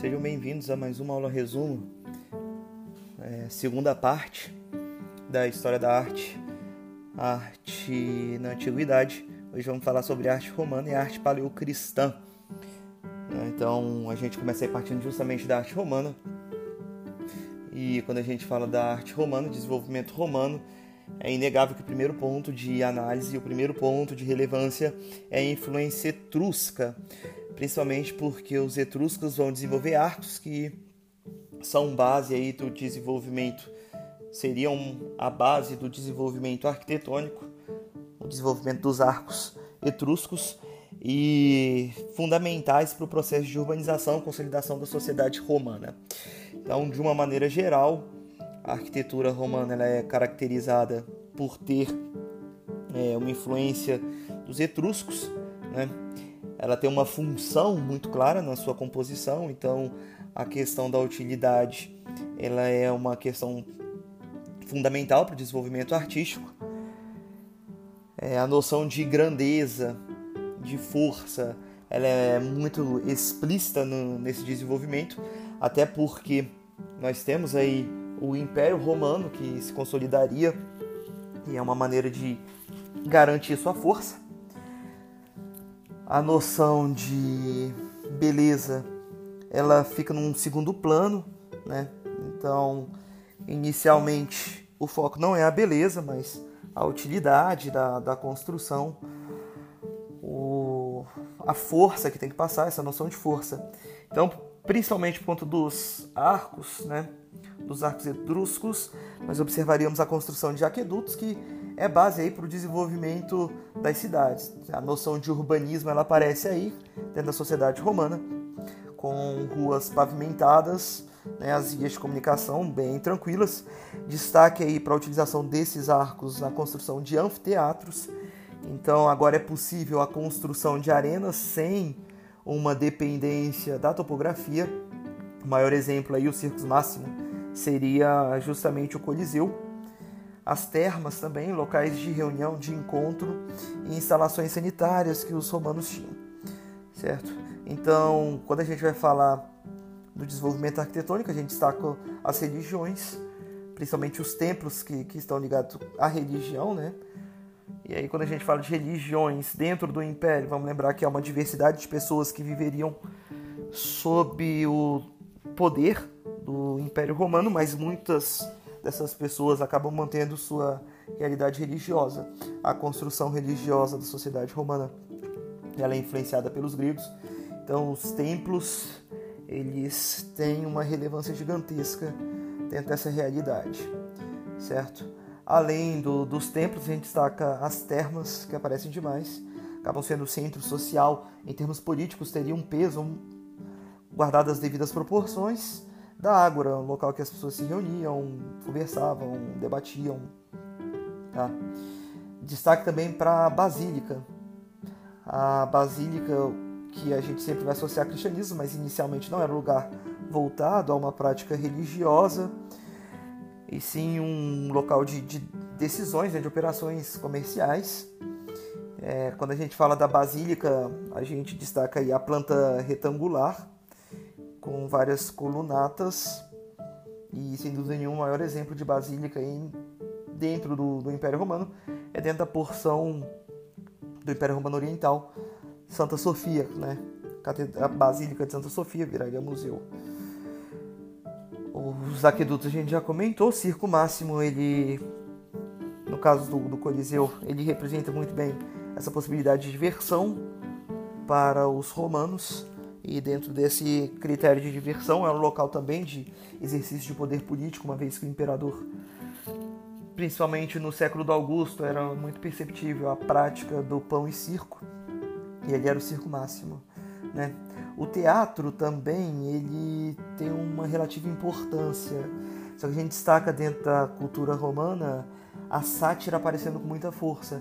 Sejam bem-vindos a mais uma aula resumo, é, segunda parte da história da arte, arte na antiguidade. Hoje vamos falar sobre arte romana e arte paleocristã. Então a gente começa aí partindo justamente da arte romana. E quando a gente fala da arte romana, desenvolvimento romano, é inegável que o primeiro ponto de análise, o primeiro ponto de relevância é a influência etrusca, principalmente porque os etruscos vão desenvolver arcos que são base aí do desenvolvimento, seriam a base do desenvolvimento arquitetônico, o desenvolvimento dos arcos etruscos e fundamentais para o processo de urbanização e consolidação da sociedade romana. Então, de uma maneira geral, a arquitetura romana ela é caracterizada por ter é, uma influência dos etruscos, né? Ela tem uma função muito clara na sua composição, então a questão da utilidade ela é uma questão fundamental para o desenvolvimento artístico. É, a noção de grandeza, de força, ela é muito explícita no, nesse desenvolvimento, até porque nós temos aí o Império Romano que se consolidaria e é uma maneira de garantir sua força. A noção de beleza ela fica num segundo plano, né? Então, inicialmente o foco não é a beleza, mas a utilidade da, da construção, o, a força que tem que passar, essa noção de força. Então, principalmente por conta dos arcos, né? dos arcos etruscos, nós observaríamos a construção de aquedutos, que é base aí para o desenvolvimento das cidades. A noção de urbanismo ela aparece aí dentro da sociedade romana, com ruas pavimentadas, né, as vias de comunicação bem tranquilas. Destaque aí para a utilização desses arcos na construção de anfiteatros. Então agora é possível a construção de arenas sem uma dependência da topografia. O maior exemplo aí o Circus Máximo seria justamente o Coliseu. As termas também, locais de reunião, de encontro e instalações sanitárias que os romanos tinham, certo? Então, quando a gente vai falar do desenvolvimento arquitetônico, a gente destaca as religiões, principalmente os templos que, que estão ligados à religião, né? E aí, quando a gente fala de religiões dentro do império, vamos lembrar que há uma diversidade de pessoas que viveriam sob o poder do Império Romano, mas muitas dessas pessoas acabam mantendo sua realidade religiosa. A construção religiosa da sociedade romana ela é influenciada pelos gregos. Então, os templos eles têm uma relevância gigantesca dentro dessa realidade, certo? Além do, dos templos, a gente destaca as termas, que aparecem demais, acabam sendo o centro social, em termos políticos, teria um peso, guardadas as devidas proporções, da Ágora, um local que as pessoas se reuniam, conversavam, debatiam. Tá? Destaque também para a Basílica. A Basílica que a gente sempre vai associar ao cristianismo, mas inicialmente não era um lugar voltado a uma prática religiosa, e sim um local de, de decisões, né, de operações comerciais. É, quando a gente fala da basílica, a gente destaca a planta retangular, com várias colunatas e sem dúvida nenhuma o maior exemplo de basílica em, dentro do, do, Império Romano é dentro da porção do Império Romano Oriental, Santa Sofia, né? A Basílica de Santa Sofia viraria museu. Os aquedutos a gente já comentou, o Circo Máximo, ele, no caso do, do Coliseu, ele representa muito bem essa possibilidade de diversão para os romanos e dentro desse critério de diversão é um local também de exercício de poder político, uma vez que o imperador, principalmente no século do Augusto, era muito perceptível a prática do pão e circo, e ele era o circo máximo. Né? O teatro também ele tem uma relativa importância, só que a gente destaca dentro da cultura romana a sátira aparecendo com muita força,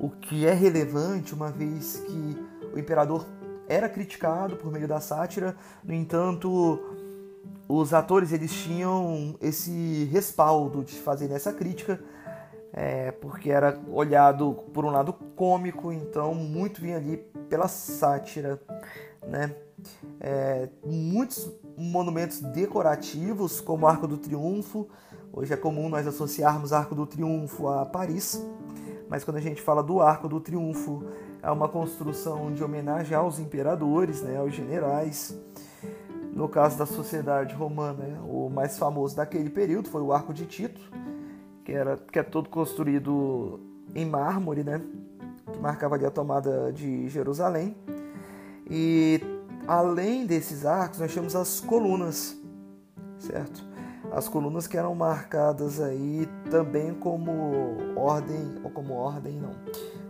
o que é relevante uma vez que o imperador era criticado por meio da sátira, no entanto, os atores eles tinham esse respaldo de fazer essa crítica, é, porque era olhado por um lado cômico, então muito vinha ali pela sátira. né? É, muitos monumentos decorativos, como o Arco do Triunfo. Hoje é comum nós associarmos Arco do Triunfo a Paris, mas quando a gente fala do Arco do Triunfo, é uma construção de homenagem aos imperadores, né, aos generais. No caso da sociedade romana, o mais famoso daquele período foi o Arco de Tito, que, era, que é todo construído em mármore, né, que marcava ali a tomada de Jerusalém. E além desses arcos, nós temos as colunas, certo? As colunas que eram marcadas aí também como ordem, ou como ordem não,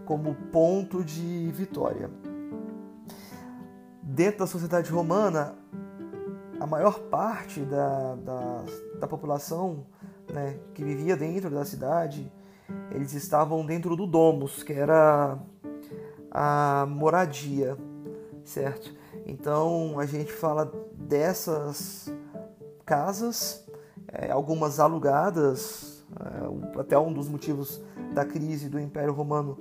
como ponto de vitória. Dentro da sociedade romana, a maior parte da, da, da população né, que vivia dentro da cidade, eles estavam dentro do domus, que era a moradia, certo? Então a gente fala dessas casas, é, algumas alugadas, é, até um dos motivos da crise do Império Romano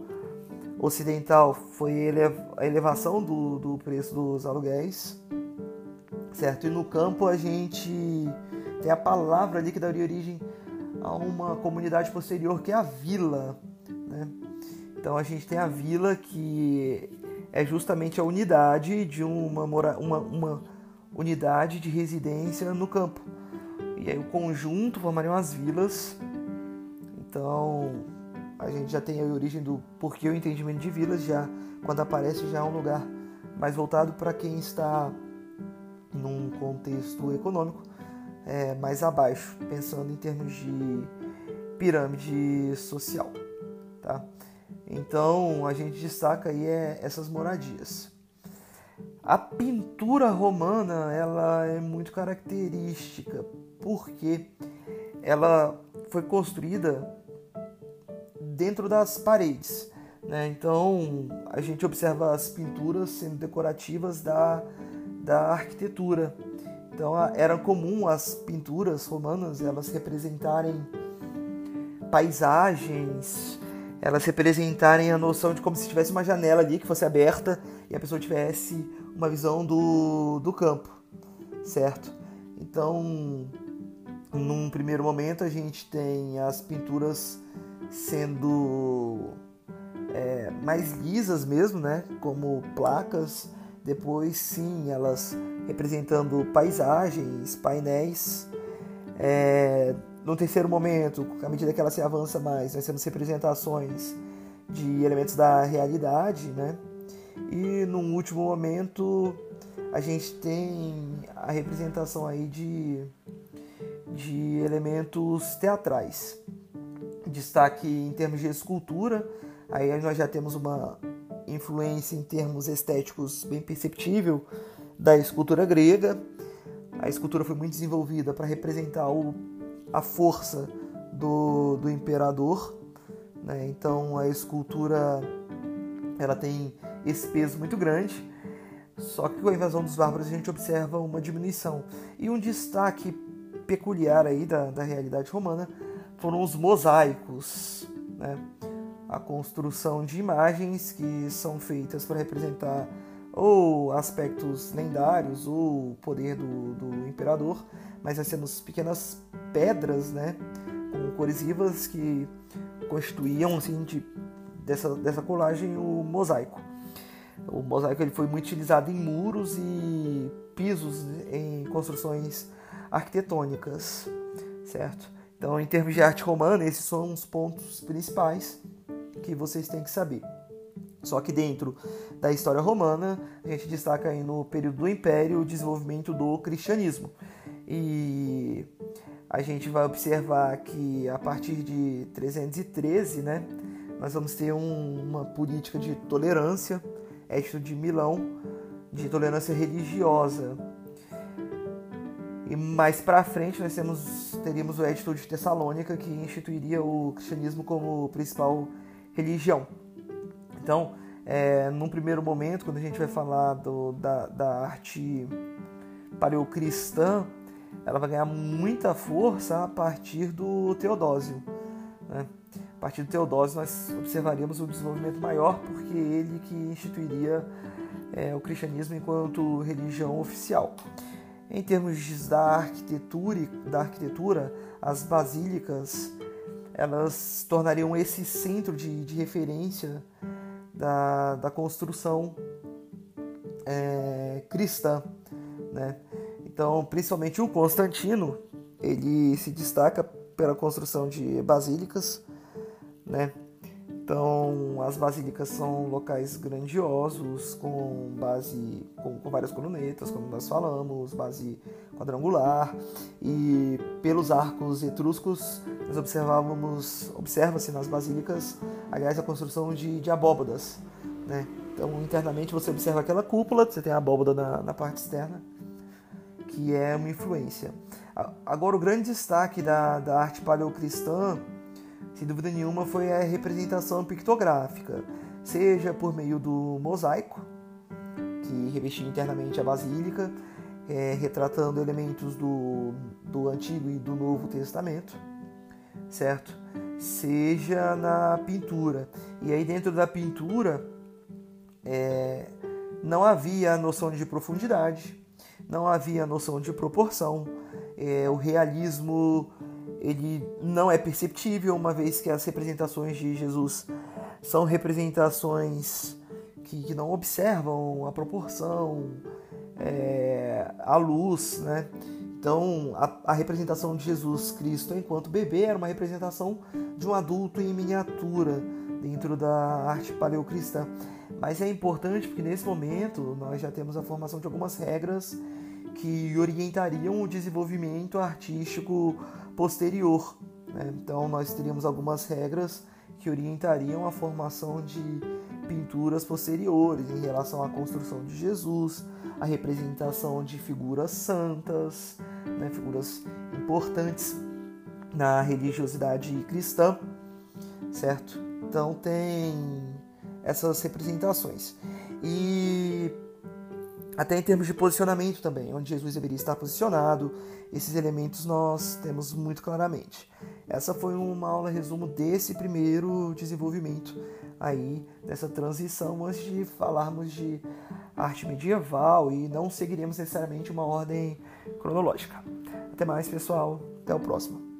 Ocidental foi a elevação do, do preço dos aluguéis, certo? E no campo a gente tem a palavra ali que daria origem a uma comunidade posterior que é a vila, né? Então a gente tem a vila que é justamente a unidade de uma, uma, uma unidade de residência no campo. E aí o conjunto formariam as vilas. Então a gente já tem a origem do porquê o entendimento de vilas, já quando aparece já é um lugar mais voltado para quem está num contexto econômico é, mais abaixo, pensando em termos de pirâmide social. Tá? Então a gente destaca aí é, essas moradias. A pintura romana ela é muito característica porque ela foi construída dentro das paredes. Né? Então a gente observa as pinturas sendo decorativas da, da arquitetura. Então era comum as pinturas romanas elas representarem paisagens, elas representarem a noção de como se tivesse uma janela ali que fosse aberta e a pessoa tivesse uma visão do, do campo, certo? Então, num primeiro momento, a gente tem as pinturas sendo é, mais lisas mesmo, né? Como placas. Depois, sim, elas representando paisagens, painéis. É, no terceiro momento, à medida que ela se avança mais, nós temos representações de elementos da realidade, né? E num último momento, a gente tem a representação aí de, de elementos teatrais. Destaque em termos de escultura, aí nós já temos uma influência em termos estéticos bem perceptível da escultura grega. A escultura foi muito desenvolvida para representar o a força do, do imperador. Né? Então a escultura ela tem esse peso muito grande. Só que com a invasão dos bárbaros a gente observa uma diminuição. E um destaque peculiar aí da, da realidade romana foram os mosaicos, né? a construção de imagens que são feitas para representar ou aspectos lendários ou o poder do, do imperador, mas nós temos pequenas pedras, né, com cores vivas que constituíam assim de, dessa, dessa colagem o mosaico. O mosaico ele foi muito utilizado em muros e pisos em construções arquitetônicas, certo? Então, em termos de arte romana, esses são os pontos principais que vocês têm que saber. Só que dentro da história romana, a gente destaca aí no período do Império o desenvolvimento do cristianismo. E a gente vai observar que a partir de 313, né, nós vamos ter um, uma política de tolerância, Édito de Milão, de tolerância religiosa. E mais para frente nós temos, teríamos o Édito de Tessalônica, que instituiria o cristianismo como principal religião. Então, é, num primeiro momento, quando a gente vai falar do, da, da arte paleocristã, ela vai ganhar muita força a partir do Teodósio. Né? partir do Teodósio nós observaríamos o desenvolvimento maior, porque ele que instituiria é, o cristianismo enquanto religião oficial. Em termos da arquitetura, da arquitetura as basílicas elas tornariam esse centro de, de referência da, da construção é, cristã, né? Então, principalmente o Constantino, ele se destaca pela construção de basílicas, né? Então, as basílicas são locais grandiosos, com base com, com, várias colunetas, como nós falamos, base quadrangular, e pelos arcos etruscos nós observávamos, observa-se nas basílicas, aliás, a construção de, de abóbadas, né? Então, internamente você observa aquela cúpula, você tem a abóbada na, na parte externa, que é uma influência. Agora, o grande destaque da, da arte paleocristã, sem dúvida nenhuma, foi a representação pictográfica, seja por meio do mosaico, que revestia internamente a basílica, é, retratando elementos do, do Antigo e do Novo Testamento, certo? Seja na pintura. E aí, dentro da pintura, é, não havia a noção de profundidade, não havia a noção de proporção. É, o realismo ele não é perceptível, uma vez que as representações de Jesus são representações que, que não observam a proporção, é, a luz, né? Então, a, a, representação de Jesus Cristo enquanto bebê era uma representação de um adulto em miniatura dentro da arte paleocristã. Mas é importante porque nesse momento nós já temos a formação de algumas regras que orientariam o desenvolvimento artístico posterior. Né? Então nós teríamos algumas regras que orientariam a formação de pinturas posteriores em relação à construção de Jesus, a representação de figuras santas, né? figuras importantes na religiosidade cristã, certo? Então tem essas representações. E até em termos de posicionamento também, onde Jesus deveria estar posicionado, esses elementos nós temos muito claramente. Essa foi uma aula resumo desse primeiro desenvolvimento aí, dessa transição, antes de falarmos de arte medieval e não seguiremos necessariamente uma ordem cronológica. Até mais, pessoal. Até o próximo.